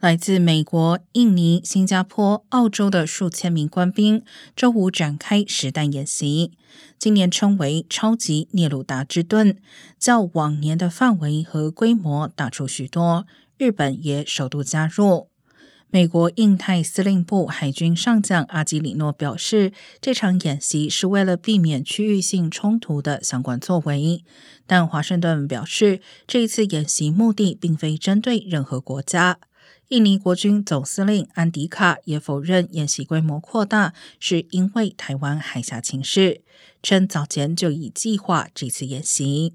来自美国、印尼、新加坡、澳洲的数千名官兵周五展开实弹演习，今年称为“超级聂鲁达之盾”，较往年的范围和规模大出许多。日本也首度加入。美国印太司令部海军上将阿基里诺表示，这场演习是为了避免区域性冲突的相关作为。但华盛顿表示，这一次演习目的并非针对任何国家。印尼国军总司令安迪卡也否认演习规模扩大是因为台湾海峡情势，称早前就已计划这次演习。